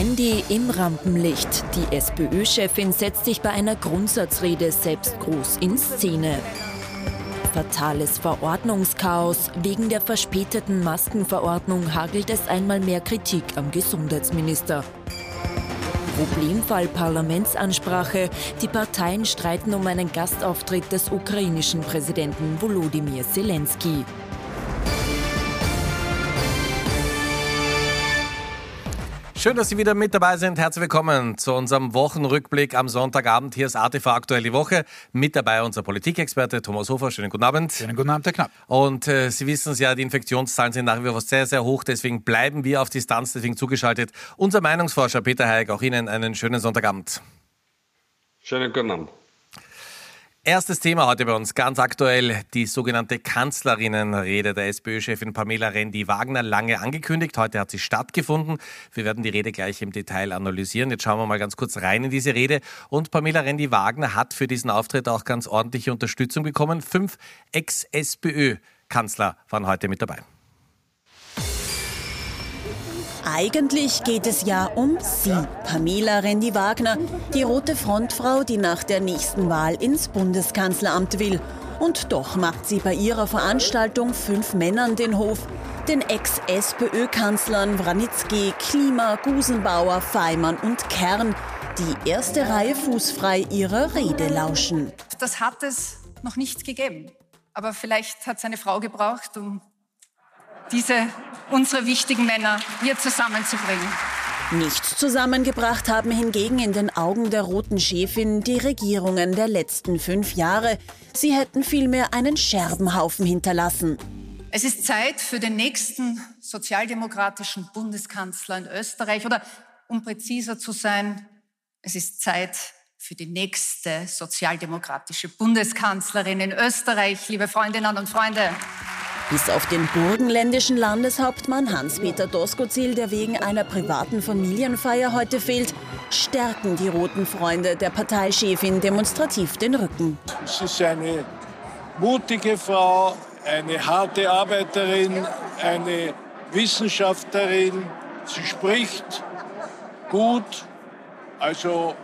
Randy im Rampenlicht. Die SPÖ-Chefin setzt sich bei einer Grundsatzrede selbst groß in Szene. Fatales Verordnungschaos. Wegen der verspäteten Maskenverordnung hagelt es einmal mehr Kritik am Gesundheitsminister. Problemfall Parlamentsansprache. Die Parteien streiten um einen Gastauftritt des ukrainischen Präsidenten Volodymyr Zelensky. Schön, dass Sie wieder mit dabei sind. Herzlich willkommen zu unserem Wochenrückblick am Sonntagabend. Hier ist ATV Aktuell die Woche. Mit dabei unser Politikexperte Thomas Hofer. Schönen guten Abend. Schönen guten Abend, Herr Knapp. Und äh, Sie wissen es ja, die Infektionszahlen sind nach wie vor sehr, sehr hoch. Deswegen bleiben wir auf Distanz, deswegen zugeschaltet. Unser Meinungsforscher Peter Heik, auch Ihnen einen schönen Sonntagabend. Schönen guten Abend. Erstes Thema heute bei uns, ganz aktuell, die sogenannte Kanzlerinnenrede der SPÖ-Chefin Pamela Rendi-Wagner, lange angekündigt. Heute hat sie stattgefunden. Wir werden die Rede gleich im Detail analysieren. Jetzt schauen wir mal ganz kurz rein in diese Rede. Und Pamela Rendi-Wagner hat für diesen Auftritt auch ganz ordentliche Unterstützung bekommen. Fünf Ex-SPÖ-Kanzler waren heute mit dabei. Eigentlich geht es ja um sie, Pamela Rendi-Wagner, die rote Frontfrau, die nach der nächsten Wahl ins Bundeskanzleramt will. Und doch macht sie bei ihrer Veranstaltung fünf Männern den Hof. Den Ex-SPÖ-Kanzlern Wranitzky, Klima, Gusenbauer, Feimann und Kern, die erste Reihe fußfrei ihrer Rede lauschen. Das hat es noch nicht gegeben. Aber vielleicht hat es eine Frau gebraucht, um diese unsere wichtigen Männer hier zusammenzubringen. Nichts zusammengebracht haben hingegen in den Augen der roten Chefin die Regierungen der letzten fünf Jahre. Sie hätten vielmehr einen Scherbenhaufen hinterlassen. Es ist Zeit für den nächsten sozialdemokratischen Bundeskanzler in Österreich oder um präziser zu sein, es ist Zeit für die nächste sozialdemokratische Bundeskanzlerin in Österreich, liebe Freundinnen und Freunde. Bis auf den burgenländischen Landeshauptmann Hans-Peter Doskozil, der wegen einer privaten Familienfeier heute fehlt, stärken die roten Freunde der Parteichefin demonstrativ den Rücken. Sie ist eine mutige Frau, eine harte Arbeiterin, eine Wissenschaftlerin. Sie spricht gut. Also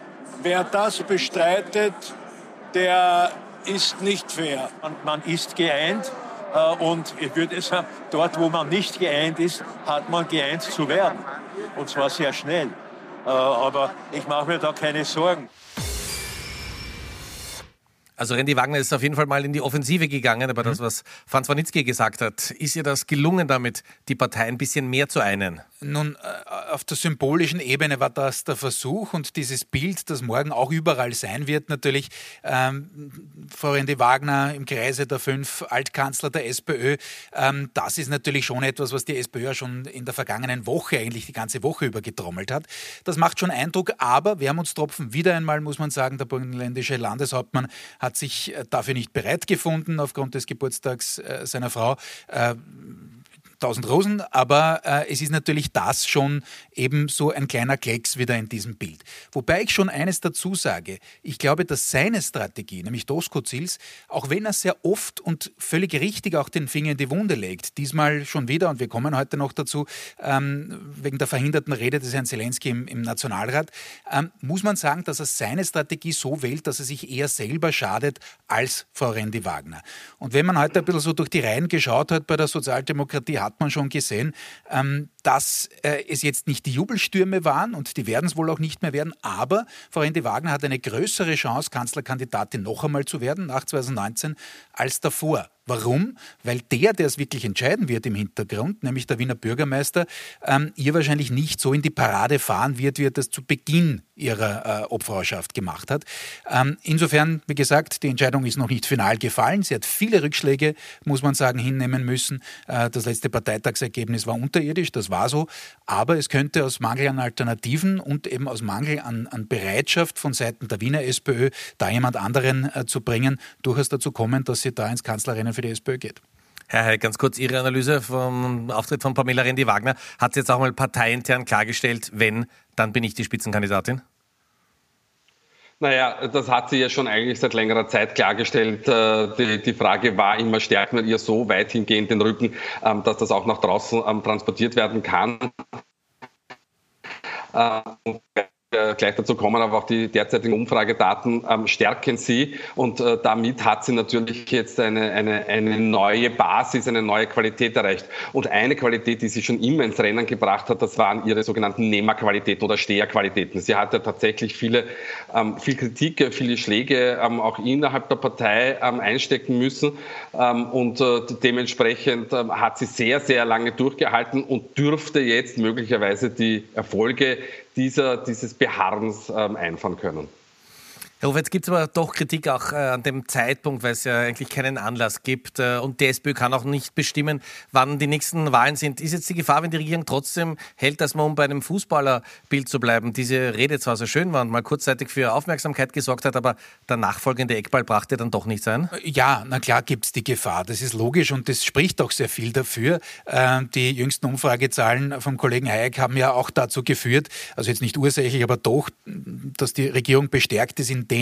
wer das bestreitet, der ist nicht fair. Und man ist geeint und ich würde sagen, dort, wo man nicht geeint ist, hat man geeint zu werden. Und zwar sehr schnell. Äh, aber ich mache mir da keine Sorgen. Also Randy Wagner ist auf jeden Fall mal in die Offensive gegangen, aber mhm. das, was Franz Wanitzki gesagt hat, ist ihr das gelungen damit, die Partei ein bisschen mehr zu einen? Nun, äh, auf der symbolischen Ebene war das der Versuch und dieses Bild, das morgen auch überall sein wird, natürlich ähm, Frau Randy Wagner im Kreise der fünf Altkanzler der SPÖ, ähm, das ist natürlich schon etwas, was die SPÖ ja schon in der vergangenen Woche, eigentlich die ganze Woche über getrommelt hat. Das macht schon Eindruck, aber wir haben uns Tropfen wieder einmal, muss man sagen, der burgenländische Landeshauptmann hat sich äh, dafür nicht bereit gefunden aufgrund des Geburtstags äh, seiner Frau. Tausend Rosen, aber äh, es ist natürlich das schon eben so ein kleiner Klecks wieder in diesem Bild. Wobei ich schon eines dazu sage. Ich glaube, dass seine Strategie, nämlich Doskozils, auch wenn er sehr oft und völlig richtig auch den Finger in die Wunde legt, diesmal schon wieder, und wir kommen heute noch dazu, ähm, wegen der verhinderten Rede des Herrn Zelensky im, im Nationalrat, ähm, muss man sagen, dass er seine Strategie so wählt, dass er sich eher selber schadet als Frau Rendi Wagner. Und wenn man heute ein bisschen so durch die Reihen geschaut hat bei der Sozialdemokratie, hat man schon gesehen, ähm, dass äh, es jetzt nicht die Jubelstürme waren und die werden es wohl auch nicht mehr werden, aber Frau Rendi Wagner hat eine größere Chance, Kanzlerkandidatin noch einmal zu werden nach 2019 als davor. Warum? Weil der, der es wirklich entscheiden wird im Hintergrund, nämlich der Wiener Bürgermeister, ähm, ihr wahrscheinlich nicht so in die Parade fahren wird, wie er das zu Beginn ihrer äh, Obfrauschaft gemacht hat. Ähm, insofern, wie gesagt, die Entscheidung ist noch nicht final gefallen. Sie hat viele Rückschläge, muss man sagen, hinnehmen müssen. Äh, das letzte Parteitagsergebnis war unterirdisch, das war so. Aber es könnte aus Mangel an Alternativen und eben aus Mangel an, an Bereitschaft von Seiten der Wiener SPÖ, da jemand anderen äh, zu bringen, durchaus dazu kommen, dass sie da ins Kanzlerinnen für die SPÖ geht. Herr Heil, ganz kurz Ihre Analyse vom Auftritt von Pamela Rendi-Wagner. Hat sie jetzt auch mal parteiintern klargestellt, wenn, dann bin ich die Spitzenkandidatin? Naja, das hat sie ja schon eigentlich seit längerer Zeit klargestellt. Äh, die, die Frage war immer, stärkt man ihr so weit hingehend den Rücken, ähm, dass das auch nach draußen ähm, transportiert werden kann. und äh, gleich dazu kommen, aber auch die derzeitigen Umfragedaten ähm, stärken sie. Und äh, damit hat sie natürlich jetzt eine, eine, eine neue Basis, eine neue Qualität erreicht. Und eine Qualität, die sie schon immer ins Rennen gebracht hat, das waren ihre sogenannten Nehmerqualitäten oder Steherqualitäten. Sie hat ja tatsächlich viele, ähm, viel Kritik, viele Schläge ähm, auch innerhalb der Partei ähm, einstecken müssen. Ähm, und äh, dementsprechend ähm, hat sie sehr, sehr lange durchgehalten und dürfte jetzt möglicherweise die Erfolge dieser, dieses Beharrens ähm, einfahren können. Herr jetzt gibt es aber doch Kritik auch äh, an dem Zeitpunkt, weil es ja eigentlich keinen Anlass gibt. Äh, und die SPÖ kann auch nicht bestimmen, wann die nächsten Wahlen sind. Ist jetzt die Gefahr, wenn die Regierung trotzdem hält, dass man, um bei einem Fußballerbild zu bleiben, diese Rede zwar so schön war und mal kurzzeitig für Aufmerksamkeit gesorgt hat, aber der nachfolgende Eckball brachte dann doch nichts ein? Ja, na klar gibt es die Gefahr. Das ist logisch und das spricht auch sehr viel dafür. Äh, die jüngsten Umfragezahlen vom Kollegen Hayek haben ja auch dazu geführt, also jetzt nicht ursächlich, aber doch, dass die Regierung bestärkt ist in dem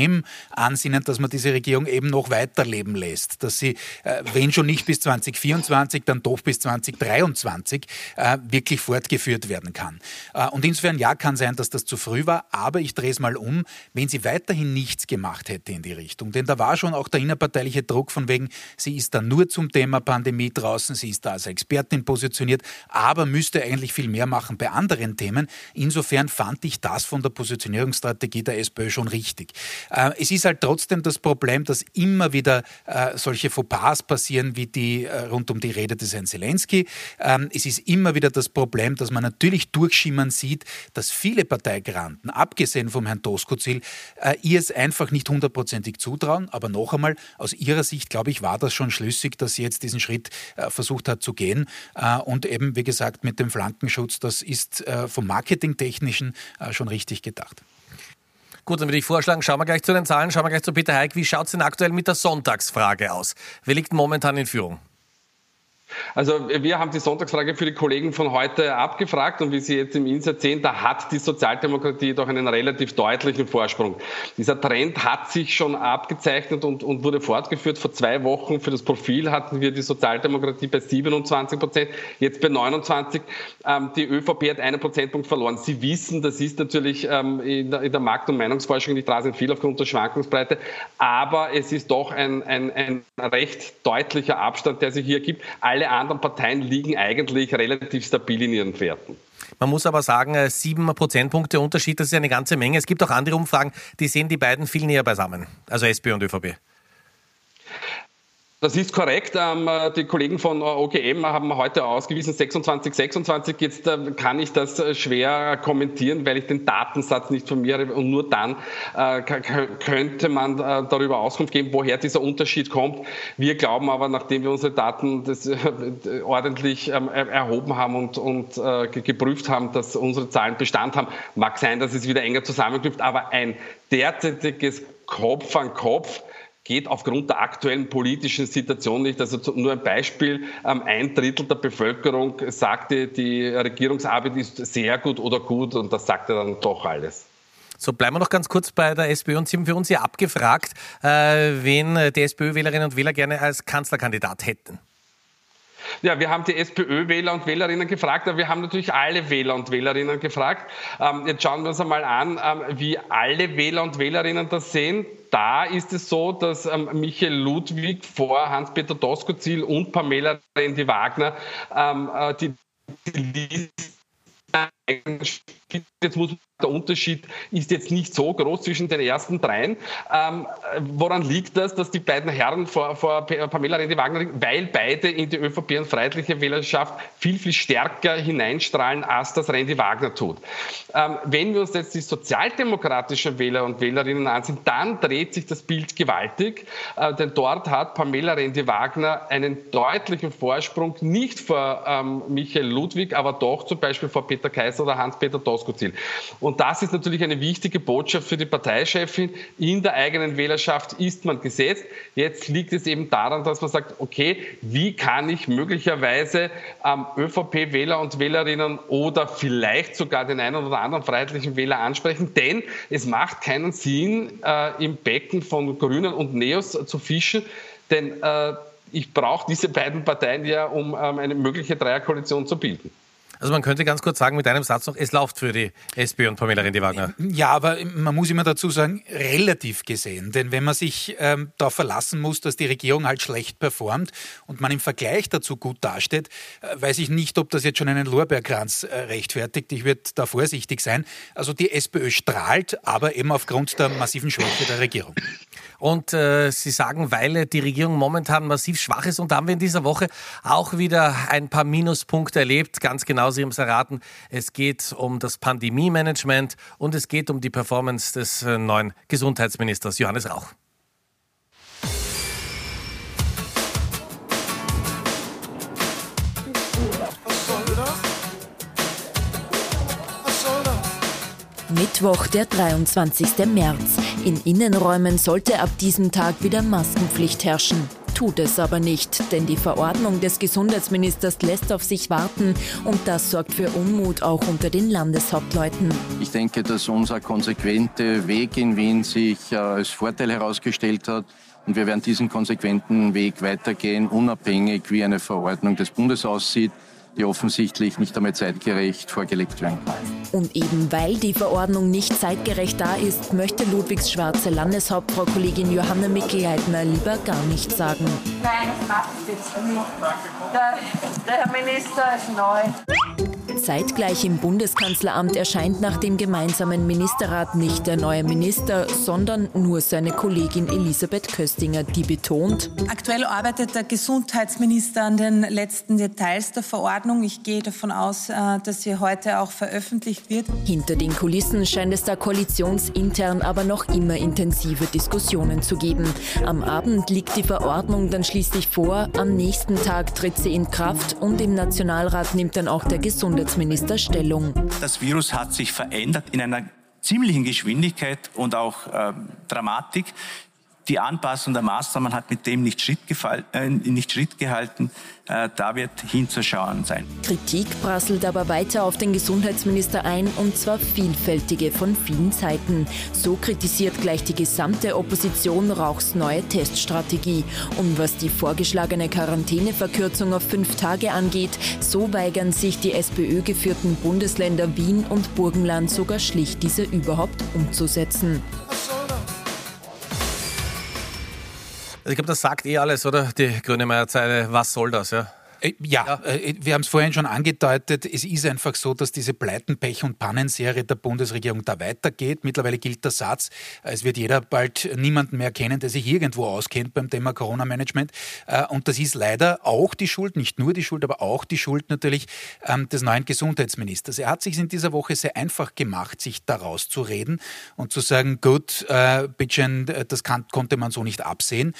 Ansinnen, dass man diese Regierung eben noch weiterleben lässt. Dass sie, äh, wenn schon nicht bis 2024, dann doch bis 2023 äh, wirklich fortgeführt werden kann. Äh, und insofern ja, kann sein, dass das zu früh war, aber ich drehe es mal um, wenn sie weiterhin nichts gemacht hätte in die Richtung. Denn da war schon auch der innerparteiliche Druck von wegen, sie ist da nur zum Thema Pandemie draußen, sie ist da als Expertin positioniert, aber müsste eigentlich viel mehr machen bei anderen Themen. Insofern fand ich das von der Positionierungsstrategie der SPÖ schon richtig. Äh, es ist halt trotzdem das Problem, dass immer wieder äh, solche Fauxpas passieren, wie die äh, rund um die Rede des Herrn Zelensky. Ähm, es ist immer wieder das Problem, dass man natürlich durchschimmern sieht, dass viele Parteigranten, abgesehen vom Herrn Doskozil, ihr es einfach nicht hundertprozentig zutrauen. Aber noch einmal, aus ihrer Sicht, glaube ich, war das schon schlüssig, dass sie jetzt diesen Schritt versucht hat zu gehen. Und eben, wie gesagt, mit dem Flankenschutz, das ist vom Marketingtechnischen schon richtig gedacht. Gut, dann würde ich vorschlagen, schauen wir gleich zu den Zahlen, schauen wir gleich zu Peter Heik. Wie schaut es denn aktuell mit der Sonntagsfrage aus? Wer liegt momentan in Führung? Also wir haben die Sonntagsfrage für die Kollegen von heute abgefragt und wie Sie jetzt im Insert sehen, da hat die Sozialdemokratie doch einen relativ deutlichen Vorsprung. Dieser Trend hat sich schon abgezeichnet und, und wurde fortgeführt. Vor zwei Wochen für das Profil hatten wir die Sozialdemokratie bei 27 Prozent, jetzt bei 29. Ähm, die ÖVP hat einen Prozentpunkt verloren. Sie wissen, das ist natürlich ähm, in, der, Markt- und Meinungsforschung nicht rasend viel aufgrund der Schwankungsbreite, aber es ist doch ein, ein, ein recht deutlicher Abstand, der sich hier gibt. Alle alle anderen Parteien liegen eigentlich relativ stabil in ihren Werten. Man muss aber sagen, äh, sieben Prozentpunkte Unterschied, das ist eine ganze Menge. Es gibt auch andere Umfragen, die sehen die beiden viel näher beisammen, also SPÖ und ÖVP. Das ist korrekt. Ähm, die Kollegen von OGM haben heute ausgewiesen 26, 26. Jetzt äh, kann ich das äh, schwer kommentieren, weil ich den Datensatz nicht vermehre und nur dann äh, könnte man darüber Auskunft geben, woher dieser Unterschied kommt. Wir glauben aber, nachdem wir unsere Daten ordentlich ähm, erhoben haben und, und geprüft haben, dass unsere Zahlen Bestand haben, mag sein, dass es wieder enger zusammenknüpft, aber ein derzeitiges Kopf an Kopf geht aufgrund der aktuellen politischen Situation nicht. Also nur ein Beispiel, ähm, ein Drittel der Bevölkerung sagte, die Regierungsarbeit ist sehr gut oder gut und das sagte dann doch alles. So, bleiben wir noch ganz kurz bei der SPÖ und Sie haben für uns ja abgefragt, äh, wen die SPÖ-Wählerinnen und Wähler gerne als Kanzlerkandidat hätten. Ja, wir haben die SPÖ-Wähler und Wählerinnen gefragt, aber wir haben natürlich alle Wähler und Wählerinnen gefragt. Ähm, jetzt schauen wir uns einmal an, ähm, wie alle Wähler und Wählerinnen das sehen. Da ist es so, dass ähm, Michael Ludwig vor Hans-Peter Doskozil und Pamela Rendi-Wagner ähm, äh, die, die Liste jetzt muss der Unterschied ist jetzt nicht so groß zwischen den ersten dreien. Ähm, woran liegt das, dass die beiden Herren vor, vor Pamela Rendi-Wagner, weil beide in die ÖVP und Freiheitliche Wählerschaft viel, viel stärker hineinstrahlen, als das Rendi-Wagner tut? Ähm, wenn wir uns jetzt die sozialdemokratischen Wähler und Wählerinnen ansehen, dann dreht sich das Bild gewaltig, äh, denn dort hat Pamela Rendi-Wagner einen deutlichen Vorsprung, nicht vor ähm, Michael Ludwig, aber doch zum Beispiel vor Peter Kaiser oder Hans-Peter Doskozil. Und das ist natürlich eine wichtige Botschaft für die Parteichefin. In der eigenen Wählerschaft ist man gesetzt. Jetzt liegt es eben daran, dass man sagt, okay, wie kann ich möglicherweise ähm, ÖVP-Wähler und Wählerinnen oder vielleicht sogar den einen oder anderen freiheitlichen Wähler ansprechen? Denn es macht keinen Sinn, äh, im Becken von Grünen und Neos zu fischen, denn äh, ich brauche diese beiden Parteien ja, um ähm, eine mögliche Dreierkoalition zu bilden. Also man könnte ganz kurz sagen mit einem Satz noch, es läuft für die SPÖ und Pamela Rendi-Wagner. Ja, aber man muss immer dazu sagen, relativ gesehen. Denn wenn man sich ähm, darauf verlassen muss, dass die Regierung halt schlecht performt und man im Vergleich dazu gut dasteht, äh, weiß ich nicht, ob das jetzt schon einen Lorbeerkranz äh, rechtfertigt. Ich würde da vorsichtig sein. Also die SPÖ strahlt, aber eben aufgrund der massiven Schwäche der Regierung. Und äh, Sie sagen, weil die Regierung momentan massiv schwach ist. Und da haben wir in dieser Woche auch wieder ein paar Minuspunkte erlebt. Ganz genau, Sie haben es erraten. Es geht um das Pandemie-Management und es geht um die Performance des äh, neuen Gesundheitsministers Johannes Rauch. Mittwoch, der 23. März. In Innenräumen sollte ab diesem Tag wieder Maskenpflicht herrschen. Tut es aber nicht, denn die Verordnung des Gesundheitsministers lässt auf sich warten und das sorgt für Unmut auch unter den Landeshauptleuten. Ich denke, dass unser konsequenter Weg in Wien sich äh, als Vorteil herausgestellt hat. Und wir werden diesen konsequenten Weg weitergehen, unabhängig wie eine Verordnung des Bundes aussieht die offensichtlich nicht einmal zeitgerecht vorgelegt werden kann. Und eben weil die Verordnung nicht zeitgerecht da ist, möchte Ludwigs schwarze Landeshauptfrau Kollegin Johanna Mickelleitner lieber gar nichts sagen. Nein, das macht es jetzt nicht. Der, der Herr Minister ist neu. Zeitgleich im Bundeskanzleramt erscheint nach dem gemeinsamen Ministerrat nicht der neue Minister, sondern nur seine Kollegin Elisabeth Köstinger, die betont, Aktuell arbeitet der Gesundheitsminister an den letzten Details der Verordnung. Ich gehe davon aus, äh, dass sie heute auch veröffentlicht wird. Hinter den Kulissen scheint es da koalitionsintern aber noch immer intensive Diskussionen zu geben. Am Abend liegt die Verordnung dann schließlich vor, am nächsten Tag tritt sie in Kraft und im Nationalrat nimmt dann auch der Gesundheitsminister Gesundheitsminister Stellung. Das Virus hat sich verändert in einer ziemlichen Geschwindigkeit und auch äh, Dramatik. Die Anpassung der Maßnahmen hat mit dem nicht Schritt, äh, nicht Schritt gehalten. Äh, da wird hinzuschauen sein. Kritik prasselt aber weiter auf den Gesundheitsminister ein und zwar vielfältige von vielen Seiten. So kritisiert gleich die gesamte Opposition Rauchs neue Teststrategie. Und was die vorgeschlagene Quarantäneverkürzung auf fünf Tage angeht, so weigern sich die SPÖ-geführten Bundesländer Wien und Burgenland sogar schlicht diese überhaupt umzusetzen. Ich glaube, das sagt eh alles, oder? Die Grüne Was soll das, ja? Äh, ja, ja, äh, wir haben es vorhin schon angedeutet. Es ist einfach so, dass diese Pleiten, Pech und Pannenserie der Bundesregierung da weitergeht. Mittlerweile gilt der Satz, es wird jeder bald niemanden mehr kennen, der sich irgendwo auskennt beim Thema Corona-Management. Äh, und das ist leider auch die Schuld, nicht nur die Schuld, aber auch die Schuld natürlich ähm, des neuen Gesundheitsministers. Er hat sich in dieser Woche sehr einfach gemacht, sich daraus zu reden und zu sagen, gut, bitteschön, das kann, konnte man so nicht absehen.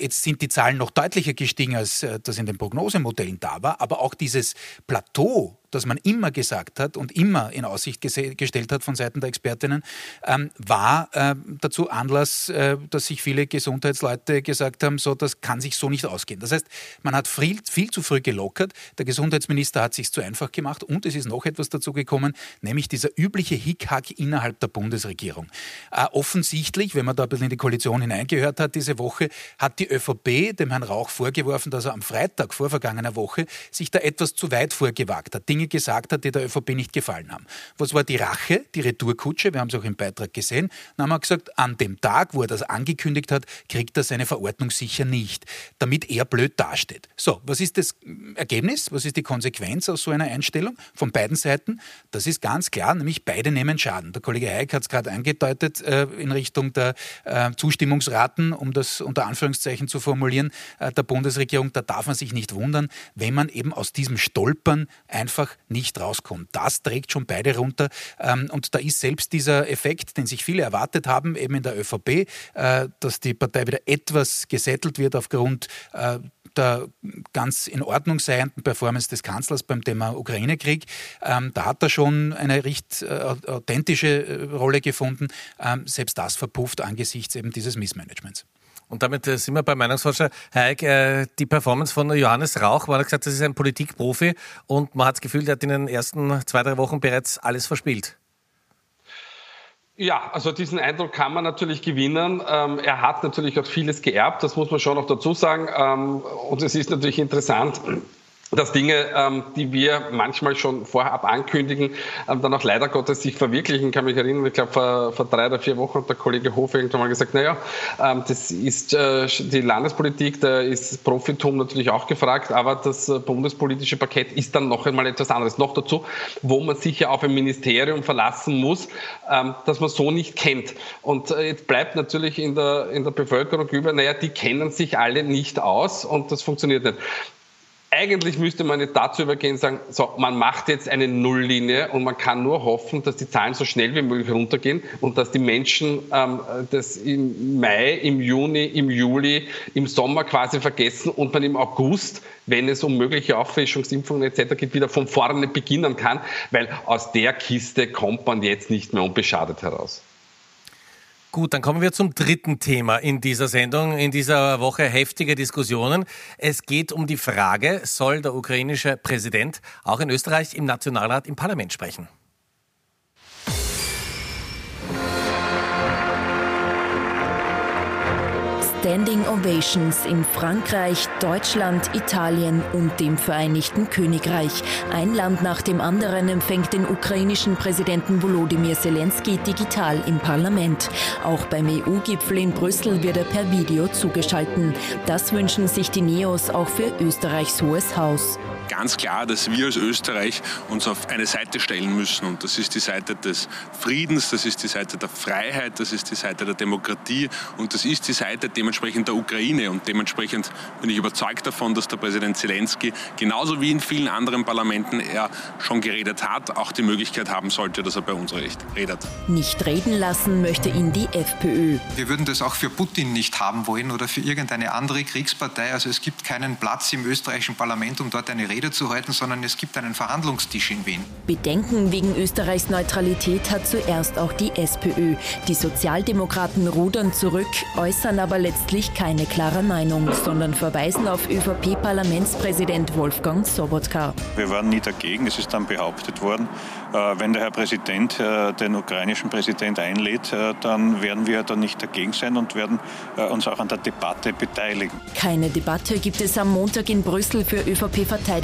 Jetzt sind die Zahlen noch deutlicher gestiegen, als das in den Prognosemodellen Fällen da war, aber auch dieses Plateau das man immer gesagt hat und immer in Aussicht gestellt hat von Seiten der Expertinnen, ähm, war äh, dazu Anlass, äh, dass sich viele Gesundheitsleute gesagt haben, so das kann sich so nicht ausgehen. Das heißt, man hat viel, viel zu früh gelockert, der Gesundheitsminister hat sich zu einfach gemacht und es ist noch etwas dazu gekommen, nämlich dieser übliche Hickhack innerhalb der Bundesregierung. Äh, offensichtlich, wenn man da ein bisschen in die Koalition hineingehört hat diese Woche, hat die ÖVP dem Herrn Rauch vorgeworfen, dass er am Freitag vor vergangener Woche sich da etwas zu weit vorgewagt hat. Dinge gesagt hat, die der ÖVP nicht gefallen haben. Was war die Rache, die Retourkutsche? Wir haben es auch im Beitrag gesehen. Dann haben wir gesagt, an dem Tag, wo er das angekündigt hat, kriegt er seine Verordnung sicher nicht, damit er blöd dasteht. So, was ist das Ergebnis? Was ist die Konsequenz aus so einer Einstellung von beiden Seiten? Das ist ganz klar, nämlich beide nehmen Schaden. Der Kollege Heik hat es gerade angedeutet äh, in Richtung der äh, Zustimmungsraten, um das unter Anführungszeichen zu formulieren, äh, der Bundesregierung. Da darf man sich nicht wundern, wenn man eben aus diesem Stolpern einfach nicht rauskommt. Das trägt schon beide runter. Ähm, und da ist selbst dieser Effekt, den sich viele erwartet haben, eben in der ÖVP, äh, dass die Partei wieder etwas gesettelt wird aufgrund äh, der ganz in Ordnung seienden Performance des Kanzlers beim Thema Ukraine-Krieg. Ähm, da hat er schon eine recht äh, authentische Rolle gefunden. Ähm, selbst das verpufft angesichts eben dieses Missmanagements. Und damit äh, sind wir bei Meinungsforscher. Eick, äh, die Performance von Johannes Rauch, man hat gesagt, das ist ein Politikprofi und man hat das Gefühl, der hat in den ersten zwei, drei Wochen bereits alles verspielt. Ja, also diesen Eindruck kann man natürlich gewinnen. Ähm, er hat natürlich auch vieles geerbt, das muss man schon noch dazu sagen. Ähm, und es ist natürlich interessant, dass Dinge, ähm, die wir manchmal schon vorab ankündigen, ähm, dann auch leider Gottes sich verwirklichen. Ich kann mich erinnern, ich glaube vor, vor drei oder vier Wochen hat der Kollege Hof irgendwann mal gesagt, naja, ähm, das ist äh, die Landespolitik, da ist Profitum natürlich auch gefragt, aber das äh, bundespolitische Paket ist dann noch einmal etwas anderes. Noch dazu, wo man sich ja auf ein Ministerium verlassen muss, ähm, das man so nicht kennt. Und äh, jetzt bleibt natürlich in der, in der Bevölkerung über, naja, die kennen sich alle nicht aus und das funktioniert nicht eigentlich müsste man nicht dazu übergehen und sagen, so, man macht jetzt eine Nulllinie und man kann nur hoffen, dass die Zahlen so schnell wie möglich runtergehen und dass die Menschen ähm, das im Mai, im Juni, im Juli, im Sommer quasi vergessen und man im August, wenn es um mögliche Auffrischungsimpfungen etc. geht, wieder von vorne beginnen kann, weil aus der Kiste kommt man jetzt nicht mehr unbeschadet heraus. Gut, dann kommen wir zum dritten Thema in dieser Sendung, in dieser Woche heftige Diskussionen. Es geht um die Frage, soll der ukrainische Präsident auch in Österreich im Nationalrat im Parlament sprechen? Standing Ovations in Frankreich, Deutschland, Italien und dem Vereinigten Königreich. Ein Land nach dem anderen empfängt den ukrainischen Präsidenten Volodymyr Zelensky digital im Parlament. Auch beim EU-Gipfel in Brüssel wird er per Video zugeschalten. Das wünschen sich die Neos auch für Österreichs Hohes Haus ganz klar, dass wir als Österreich uns auf eine Seite stellen müssen. Und das ist die Seite des Friedens, das ist die Seite der Freiheit, das ist die Seite der Demokratie und das ist die Seite dementsprechend der Ukraine. Und dementsprechend bin ich überzeugt davon, dass der Präsident Zelensky genauso wie in vielen anderen Parlamenten er schon geredet hat, auch die Möglichkeit haben sollte, dass er bei uns redet. Nicht reden lassen möchte ihn die FPÖ. Wir würden das auch für Putin nicht haben wollen oder für irgendeine andere Kriegspartei. Also es gibt keinen Platz im österreichischen Parlament, um dort eine Rede Rede zu halten, sondern es gibt einen Verhandlungstisch in Wien. Bedenken wegen Österreichs Neutralität hat zuerst auch die SPÖ. Die Sozialdemokraten rudern zurück, äußern aber letztlich keine klare Meinung, sondern verweisen auf ÖVP-Parlamentspräsident Wolfgang Sobotka. Wir waren nie dagegen, es ist dann behauptet worden, äh, wenn der Herr Präsident äh, den ukrainischen Präsident einlädt, äh, dann werden wir da nicht dagegen sein und werden uns auch an der Debatte beteiligen. Keine Debatte gibt es am Montag in Brüssel für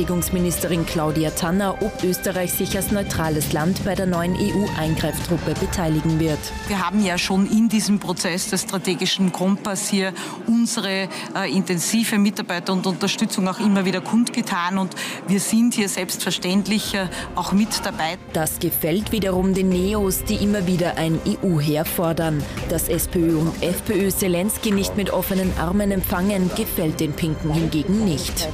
ÖVP-Verteidigungsministerin Claudia Tanner, ob Österreich sich als neutrales Land bei der neuen EU-Eingreiftruppe beteiligen wird. Wir haben ja schon in diesem Prozess des strategischen Kompass hier unsere äh, intensive Mitarbeit und Unterstützung auch immer wieder kundgetan und wir sind hier selbstverständlich äh, auch mit dabei. Das gefällt wiederum den Neos, die immer wieder ein EU-Heer fordern. Dass SPÖ und FPÖ Zelensky nicht mit offenen Armen empfangen, gefällt den Pinken hingegen nicht.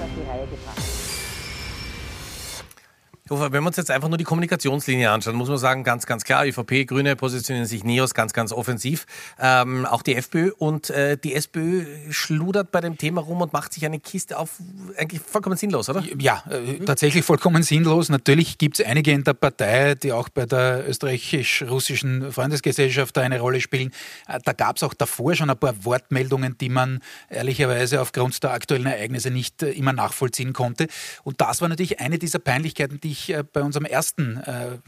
Wenn wir uns jetzt einfach nur die Kommunikationslinie anschauen, muss man sagen, ganz, ganz klar, ÖVP, Grüne positionieren sich Neos ganz, ganz offensiv. Ähm, auch die FPÖ und äh, die SPÖ schludert bei dem Thema rum und macht sich eine Kiste auf, eigentlich vollkommen sinnlos, oder? Ja, äh, tatsächlich vollkommen sinnlos. Natürlich gibt es einige in der Partei, die auch bei der österreichisch-russischen Freundesgesellschaft da eine Rolle spielen. Äh, da gab es auch davor schon ein paar Wortmeldungen, die man ehrlicherweise aufgrund der aktuellen Ereignisse nicht äh, immer nachvollziehen konnte. Und das war natürlich eine dieser Peinlichkeiten, die ich ich äh, bei unserem ersten äh,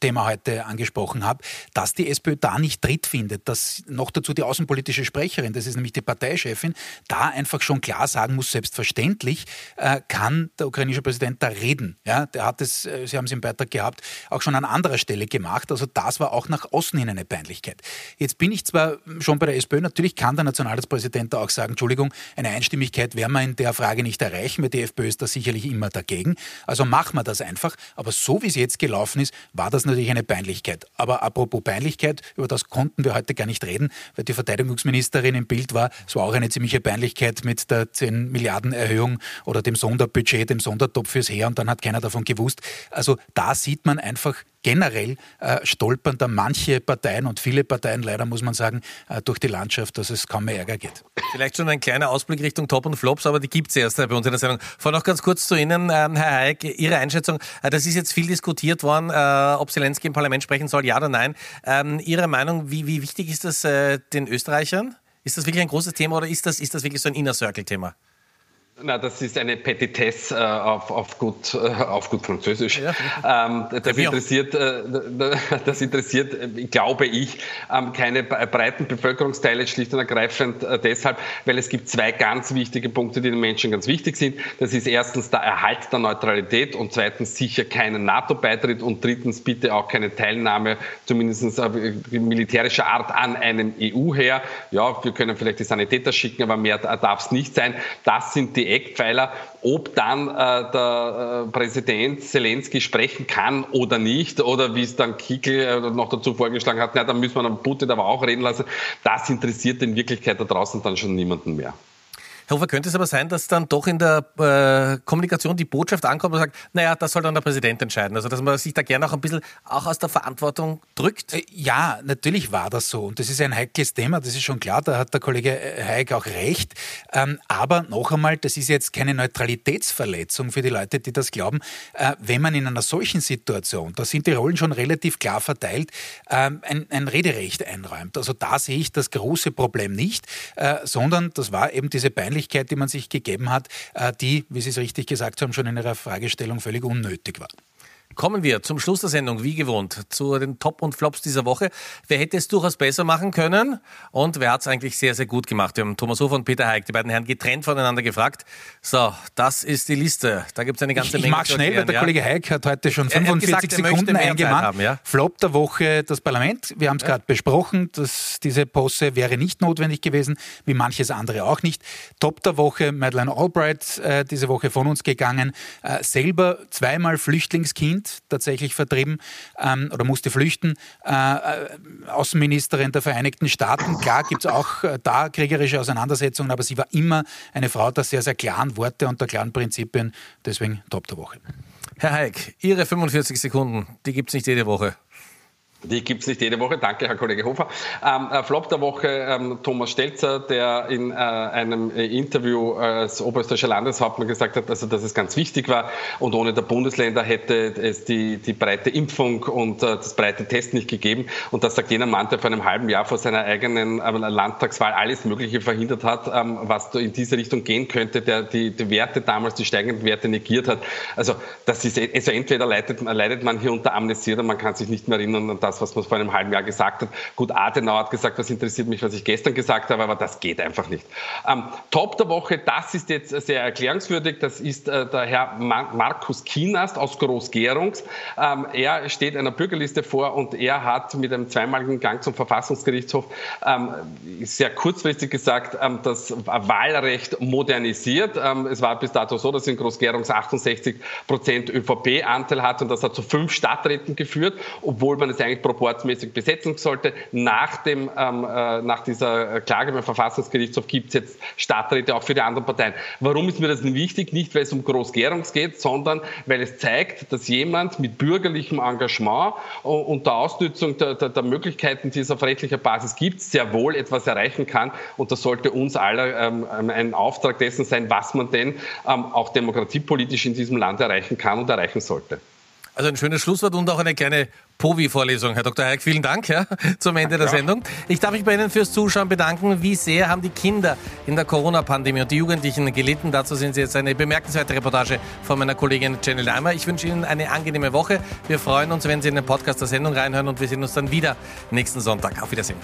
Thema heute angesprochen habe, dass die SPÖ da nicht Tritt findet, dass noch dazu die außenpolitische Sprecherin, das ist nämlich die Parteichefin, da einfach schon klar sagen muss, selbstverständlich äh, kann der ukrainische Präsident da reden. Ja, der hat es, Sie haben es im Beitrag gehabt, auch schon an anderer Stelle gemacht. Also das war auch nach außen hin eine Peinlichkeit. Jetzt bin ich zwar schon bei der SPÖ, natürlich kann der Nationalratspräsident da auch sagen, Entschuldigung, eine Einstimmigkeit werden wir in der Frage nicht erreichen, weil die FPÖ ist da sicherlich immer dagegen. Also machen wir das einfach. Aber so wie es jetzt gelaufen ist, war das natürlich eine Peinlichkeit. Aber apropos Peinlichkeit, über das konnten wir heute gar nicht reden, weil die Verteidigungsministerin im Bild war. Es war auch eine ziemliche Peinlichkeit mit der 10 Milliarden Erhöhung oder dem Sonderbudget, dem Sondertopf fürs Heer und dann hat keiner davon gewusst. Also da sieht man einfach, generell äh, stolpern da manche Parteien und viele Parteien, leider muss man sagen, äh, durch die Landschaft, dass es kaum mehr Ärger geht. Vielleicht schon ein kleiner Ausblick Richtung Top und Flops, aber die gibt es erst äh, bei uns in der Sendung. Vor noch ganz kurz zu Ihnen, ähm, Herr Hayek, Ihre Einschätzung. Äh, das ist jetzt viel diskutiert worden, äh, ob Zelensky im Parlament sprechen soll, ja oder nein. Ähm, Ihre Meinung, wie, wie wichtig ist das äh, den Österreichern? Ist das wirklich ein großes Thema oder ist das, ist das wirklich so ein Inner Circle-Thema? Na, das ist eine Petitesse äh, auf, auf, gut, äh, auf gut Französisch. Ja. Ähm, das, interessiert, äh, das interessiert, äh, glaube ich, ähm, keine breiten Bevölkerungsteile schlicht und ergreifend äh, deshalb, weil es gibt zwei ganz wichtige Punkte, die den Menschen ganz wichtig sind. Das ist erstens der Erhalt der Neutralität und zweitens sicher keinen NATO-Beitritt und drittens bitte auch keine Teilnahme, zumindest äh, militärischer Art, an einem EU-Heer. Ja, wir können vielleicht die Sanitäter schicken, aber mehr darf es nicht sein. Das sind die Eckpfeiler. Ob dann äh, der äh, Präsident Zelensky sprechen kann oder nicht, oder wie es dann Kickel äh, noch dazu vorgeschlagen hat, na, dann müssen wir dann Putin aber auch reden lassen, das interessiert in Wirklichkeit da draußen dann schon niemanden mehr. Herr Hofer, könnte es aber sein, dass dann doch in der äh, Kommunikation die Botschaft ankommt und sagt, naja, das soll dann der Präsident entscheiden. Also dass man sich da gerne auch ein bisschen auch aus der Verantwortung drückt? Äh, ja, natürlich war das so. Und das ist ein heikles Thema, das ist schon klar, da hat der Kollege Hayek auch recht. Ähm, aber noch einmal, das ist jetzt keine Neutralitätsverletzung für die Leute, die das glauben. Äh, wenn man in einer solchen Situation, da sind die Rollen schon relativ klar verteilt, ähm, ein, ein Rederecht einräumt. Also da sehe ich das große Problem nicht, äh, sondern das war eben diese peinliche Möglichkeit, die man sich gegeben hat, äh, die, wie Sie es richtig gesagt haben, schon in Ihrer Fragestellung völlig unnötig war. Kommen wir zum Schluss der Sendung, wie gewohnt, zu den Top und Flops dieser Woche. Wer hätte es durchaus besser machen können und wer hat es eigentlich sehr, sehr gut gemacht? Wir haben Thomas Hofer und Peter Heik, die beiden Herren getrennt voneinander gefragt. So, das ist die Liste. Da gibt es eine ganze ich, Menge. Ich mag schnell, weil der ja? Kollege Heik hat heute schon 45 gesagt, Sekunden eingemahnt. Ja? Flop der Woche das Parlament. Wir haben es ja. gerade besprochen, dass diese Posse wäre nicht notwendig gewesen, wie manches andere auch nicht. Top der Woche Madeleine Albright, äh, diese Woche von uns gegangen. Äh, selber zweimal Flüchtlingskind Kind tatsächlich vertrieben ähm, oder musste flüchten. Äh, äh, Außenministerin der Vereinigten Staaten. Klar gibt es auch äh, da kriegerische Auseinandersetzungen, aber sie war immer eine Frau der sehr, sehr klaren Worte und der klaren Prinzipien. Deswegen Top der Woche. Herr Heik, Ihre 45 Sekunden, die gibt es nicht jede Woche. Die gibt es nicht jede Woche. Danke, Herr Kollege Hofer. Ähm, äh, Flop der Woche, ähm, Thomas Stelzer, der in äh, einem äh, Interview als oberösterreichischer Landeshauptmann gesagt hat, also, dass es ganz wichtig war und ohne der Bundesländer hätte es die, die breite Impfung und äh, das breite Test nicht gegeben. Und das sagt jener Mann, der vor einem halben Jahr vor seiner eigenen äh, Landtagswahl alles Mögliche verhindert hat, ähm, was in diese Richtung gehen könnte, der die, die Werte damals, die steigenden Werte negiert hat. Also, das ist, also entweder leidet, leidet man hier unter Amnesie oder man kann sich nicht mehr erinnern an das, was man vor einem halben Jahr gesagt hat. Gut, Adenauer hat gesagt, was interessiert mich, was ich gestern gesagt habe, aber das geht einfach nicht. Ähm, Top der Woche, das ist jetzt sehr erklärungswürdig, das ist äh, der Herr Markus Kienast aus Groß-Gerungs. Ähm, er steht einer Bürgerliste vor und er hat mit einem zweimaligen Gang zum Verfassungsgerichtshof ähm, sehr kurzfristig gesagt, ähm, das Wahlrecht modernisiert. Ähm, es war bis dato so, dass in Groß-Gerungs 68 Prozent ÖVP-Anteil hat und das hat zu fünf Stadträten geführt, obwohl man es eigentlich proportsmäßig besetzen sollte. Nach, dem, ähm, äh, nach dieser Klage beim Verfassungsgerichtshof gibt es jetzt Stadträte auch für die anderen Parteien. Warum ist mir das denn wichtig? Nicht, weil es um Großgärungs geht, sondern weil es zeigt, dass jemand mit bürgerlichem Engagement und der Ausnutzung der, der, der Möglichkeiten, die es auf rechtlicher Basis gibt, sehr wohl etwas erreichen kann. Und das sollte uns alle ähm, ein Auftrag dessen sein, was man denn ähm, auch demokratiepolitisch in diesem Land erreichen kann und erreichen sollte. Also ein schönes Schlusswort und auch eine kleine Povi-Vorlesung. Herr Dr. Heik, vielen Dank ja, zum Ende der Sendung. Ich darf mich bei Ihnen fürs Zuschauen bedanken. Wie sehr haben die Kinder in der Corona-Pandemie und die Jugendlichen gelitten? Dazu sind Sie jetzt eine bemerkenswerte Reportage von meiner Kollegin Jenny Leimer. Ich wünsche Ihnen eine angenehme Woche. Wir freuen uns, wenn Sie in den Podcast der Sendung reinhören und wir sehen uns dann wieder nächsten Sonntag. Auf Wiedersehen.